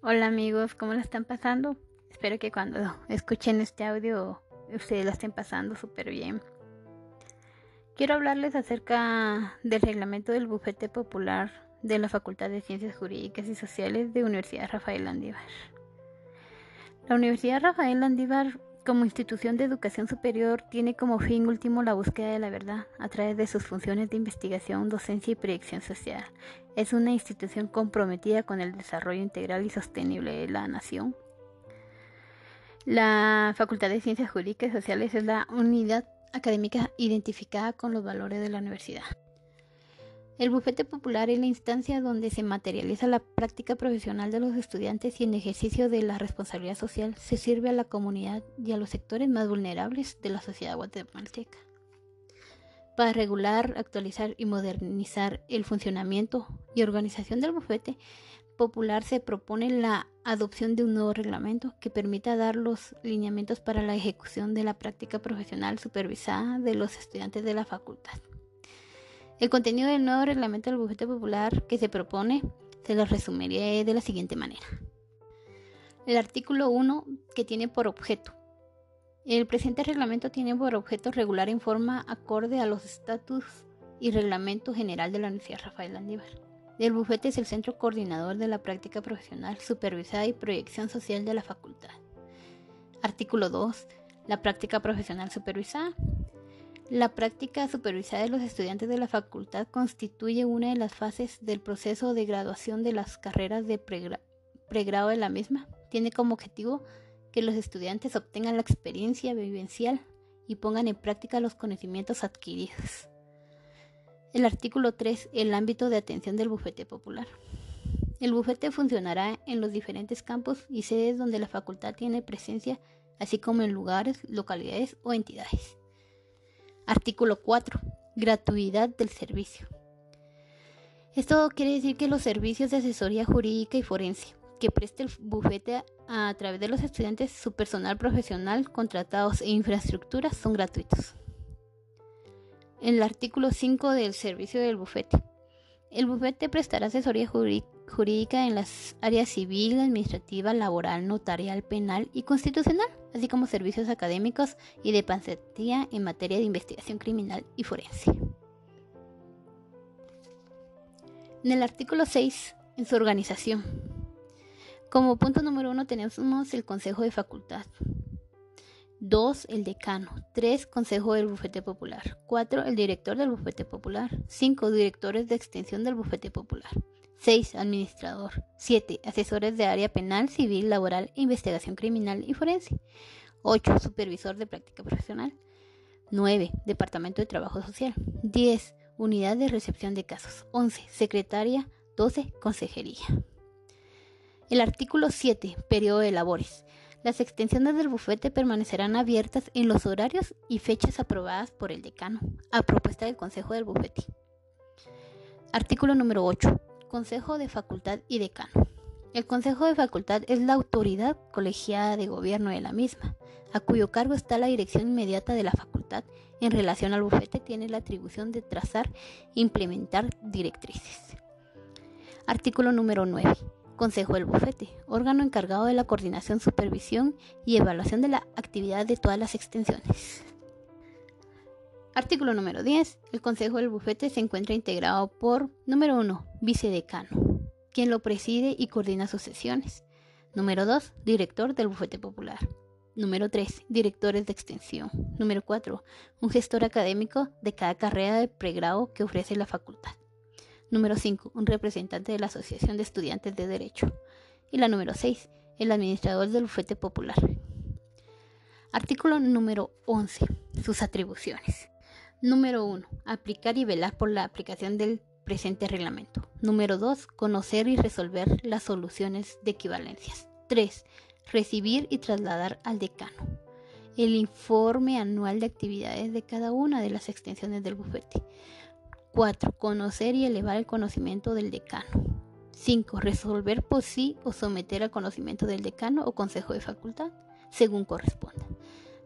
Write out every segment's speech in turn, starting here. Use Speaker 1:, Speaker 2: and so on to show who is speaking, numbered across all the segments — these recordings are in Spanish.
Speaker 1: Hola amigos, ¿cómo la están pasando? Espero que cuando escuchen este audio ustedes la estén pasando súper bien. Quiero hablarles acerca del reglamento del bufete popular de la Facultad de Ciencias Jurídicas y Sociales de Universidad Rafael Landívar. La Universidad Rafael Landívar como institución de educación superior tiene como fin último la búsqueda de la verdad a través de sus funciones de investigación, docencia y proyección social. Es una institución comprometida con el desarrollo integral y sostenible de la nación. La Facultad de Ciencias Jurídicas y Sociales es la unidad académica identificada con los valores de la universidad. El bufete popular es la instancia donde se materializa la práctica profesional de los estudiantes y en ejercicio de la responsabilidad social se sirve a la comunidad y a los sectores más vulnerables de la sociedad guatemalteca. Para regular, actualizar y modernizar el funcionamiento y organización del bufete popular se propone la adopción de un nuevo reglamento que permita dar los lineamientos para la ejecución de la práctica profesional supervisada de los estudiantes de la facultad. El contenido del nuevo reglamento del bufete popular que se propone se lo resumiré de la siguiente manera. El artículo 1 que tiene por objeto. El presente reglamento tiene por objeto regular en forma acorde a los estatus y reglamento general de la Universidad Rafael Landívar. El bufete es el centro coordinador de la práctica profesional, supervisada y proyección social de la facultad. Artículo 2. La práctica profesional supervisada. La práctica supervisada de los estudiantes de la facultad constituye una de las fases del proceso de graduación de las carreras de pregrado de la misma. Tiene como objetivo que los estudiantes obtengan la experiencia vivencial y pongan en práctica los conocimientos adquiridos. El artículo 3. El ámbito de atención del bufete popular. El bufete funcionará en los diferentes campos y sedes donde la facultad tiene presencia, así como en lugares, localidades o entidades. Artículo 4. Gratuidad del servicio. Esto quiere decir que los servicios de asesoría jurídica y forense que preste el bufete a, través de los estudiantes, su personal profesional, contratados e infraestructuras son gratuitos. El artículo 5 del servicio del bufete. El bufete prestará asesoría jurídica en las áreas civil, administrativa, laboral, notarial, penal y constitucional, así como servicios académicos y de pancetía en materia de investigación criminal y forense. En el artículo 6, en su organización. Como punto número uno tenemos el Consejo de Facultad. 2. El decano. 3. Consejo del Bufete Popular. 4. El director del Bufete Popular. 5. Directores de extensión del Bufete Popular. 6. Administrador. 7. Asesores de área penal, civil, laboral, investigación criminal y forense. 8. Supervisor de práctica profesional. 9. Departamento de Trabajo Social. 10. Unidad de recepción de casos. 11. Secretaria. 12. Consejería. El artículo 7. Periodo de labores. Las extensiones del bufete permanecerán abiertas en los horarios y fechas aprobadas por el decano, a propuesta del Consejo del Bufete. Artículo número 8. Consejo de Facultad y Decano. El Consejo de Facultad es la autoridad colegiada de gobierno de la misma, a cuyo cargo está la dirección inmediata de la facultad. En relación al bufete tiene la atribución de trazar e implementar directrices. Artículo número 9. Consejo del Bufete, órgano encargado de la coordinación, supervisión y evaluación de la actividad de todas las extensiones. Artículo número 10. El Consejo del Bufete se encuentra integrado por, número 1, vicedecano, quien lo preside y coordina sus sesiones. Número 2, director del Bufete Popular. Número 3, directores de extensión. Número 4, un gestor académico de cada carrera de pregrado que ofrece la facultad. Número 5. Un representante de la Asociación de Estudiantes de Derecho. Y la número 6. El administrador del bufete popular. Artículo número 11. Sus atribuciones. Número 1. Aplicar y velar por la aplicación del presente reglamento. Número 2. Conocer y resolver las soluciones de equivalencias. 3. Recibir y trasladar al decano el informe anual de actividades de cada una de las extensiones del bufete. 4. Conocer y elevar el conocimiento del decano. 5. Resolver por sí o someter al conocimiento del decano o consejo de facultad, según corresponda.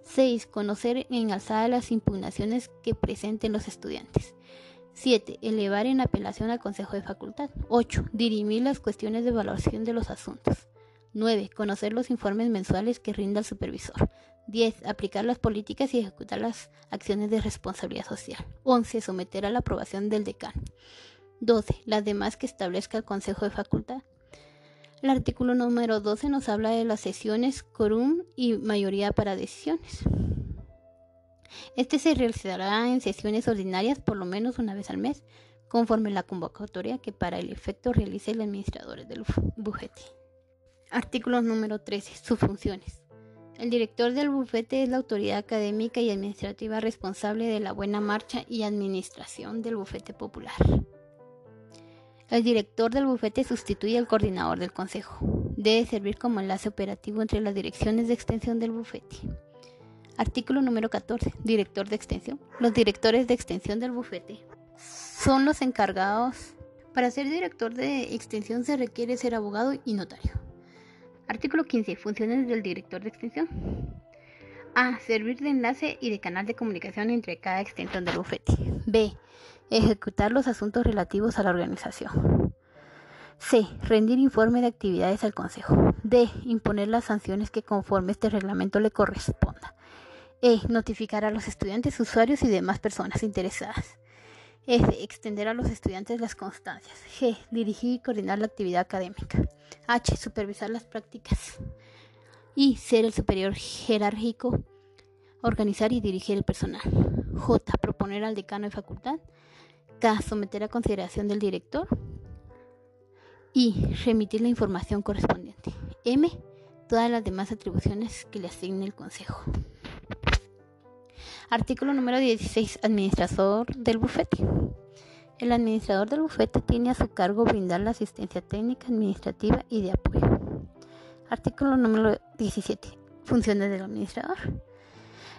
Speaker 1: 6. Conocer en alzada las impugnaciones que presenten los estudiantes. 7. Elevar en apelación al consejo de facultad. 8. Dirimir las cuestiones de evaluación de los asuntos. 9. Conocer los informes mensuales que rinda el supervisor. 10. Aplicar las políticas y ejecutar las acciones de responsabilidad social. 11. Someter a la aprobación del decano. 12. Las demás que establezca el Consejo de Facultad. El artículo número 12 nos habla de las sesiones, quórum y mayoría para decisiones. Este se realizará en sesiones ordinarias por lo menos una vez al mes, conforme la convocatoria que para el efecto realice el administrador del bufete. Artículo número 13. Sus funciones. El director del bufete es la autoridad académica y administrativa responsable de la buena marcha y administración del bufete popular. El director del bufete sustituye al coordinador del consejo. Debe servir como enlace operativo entre las direcciones de extensión del bufete. Artículo número 14. Director de extensión. Los directores de extensión del bufete son los encargados. Para ser director de extensión se requiere ser abogado y notario. Artículo 15. Funciones del director de extensión. A. Servir de enlace y de canal de comunicación entre cada extensión del bufete. B. Ejecutar los asuntos relativos a la organización. C. Rendir informe de actividades al Consejo. D. Imponer las sanciones que conforme este reglamento le corresponda. E. Notificar a los estudiantes, usuarios y demás personas interesadas. F. Extender a los estudiantes las constancias. G. Dirigir y coordinar la actividad académica. H. Supervisar las prácticas. I. Ser el superior jerárquico. Organizar y dirigir el personal. J. Proponer al decano de facultad. K. Someter a consideración del director. Y remitir la información correspondiente. M. Todas las demás atribuciones que le asigne el Consejo. Artículo número 16. Administrador del bufete. El administrador del bufete tiene a su cargo brindar la asistencia técnica, administrativa y de apoyo. Artículo número 17. Funciones del administrador.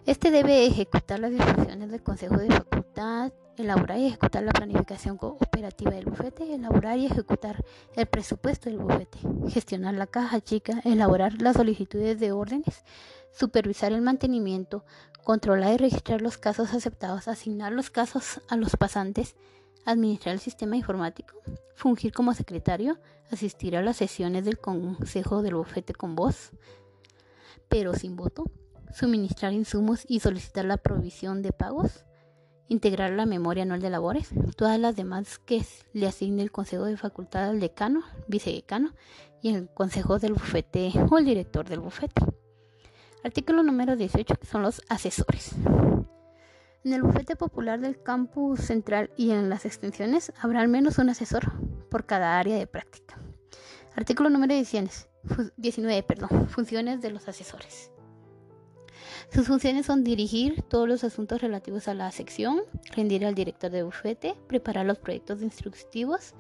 Speaker 1: Este debe ejecutar las disposiciones del Consejo de Facultad, elaborar y ejecutar la planificación operativa del bufete, elaborar y ejecutar el presupuesto del bufete, gestionar la caja chica, elaborar las solicitudes de órdenes, supervisar el mantenimiento, controlar y registrar los casos aceptados, asignar los casos a los pasantes, administrar el sistema informático, fungir como secretario, asistir a las sesiones del Consejo del Bufete con voz, pero sin voto, suministrar insumos y solicitar la provisión de pagos, integrar la memoria anual de labores, todas las demás que le asigne el Consejo de Facultad al decano, vicedecano y el Consejo del Bufete o el director del bufete. Artículo número 18, que son los asesores. En el bufete popular del campus central y en las extensiones habrá al menos un asesor por cada área de práctica. Artículo número 19, perdón, funciones de los asesores. Sus funciones son dirigir todos los asuntos relativos a la sección, rendir al director de bufete, preparar los proyectos instructivos,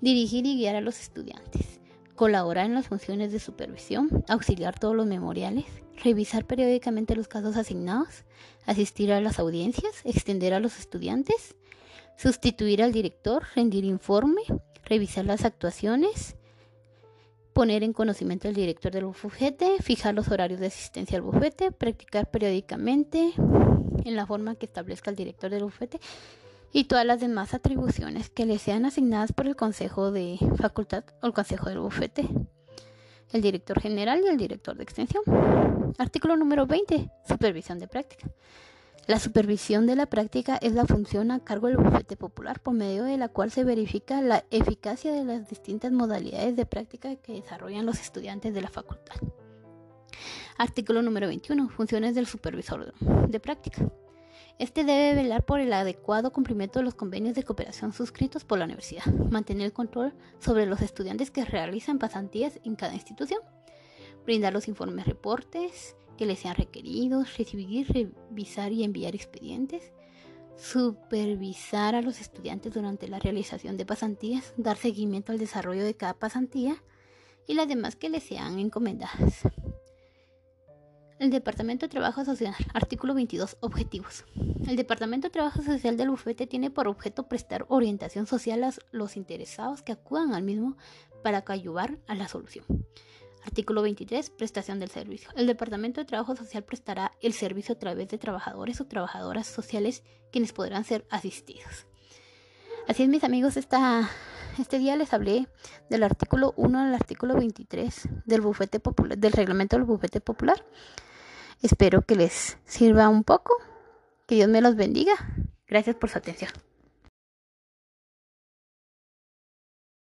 Speaker 1: dirigir y guiar a los estudiantes, colaborar en las funciones de supervisión, auxiliar todos los memoriales, revisar periódicamente los casos asignados, asistir a las audiencias, extender a los estudiantes, sustituir al director, rendir informe, revisar las actuaciones, poner en conocimiento al director del bufete, fijar los horarios de asistencia al bufete, practicar periódicamente en la forma que establezca el director del bufete y todas las demás atribuciones que le sean asignadas por el Consejo de Facultad o el Consejo del Bufete, el director general y el director de extensión. Artículo número 20. Supervisión de práctica. La supervisión de la práctica es la función a cargo del bufete popular por medio de la cual se verifica la eficacia de las distintas modalidades de práctica que desarrollan los estudiantes de la facultad. Artículo número 21. Funciones del supervisor de práctica. Este debe velar por el adecuado cumplimiento de los convenios de cooperación suscritos por la universidad, mantener el control sobre los estudiantes que realizan pasantías en cada institución, brindar los informes reportes, que les sean requeridos, recibir, revisar y enviar expedientes, supervisar a los estudiantes durante la realización de pasantías, dar seguimiento al desarrollo de cada pasantía y las demás que les sean encomendadas. El Departamento de Trabajo Social, artículo 22, objetivos. El Departamento de Trabajo Social del bufete tiene por objeto prestar orientación social a los interesados que acudan al mismo para ayudar a la solución. Artículo 23. Prestación del servicio. El Departamento de Trabajo Social prestará el servicio a través de trabajadores o trabajadoras sociales quienes podrán ser asistidos. Así es, mis amigos, esta, Este día les hablé del artículo 1 al artículo 23 del bufete popular, del reglamento del bufete popular. Espero que les sirva un poco. Que Dios me los bendiga. Gracias por su atención.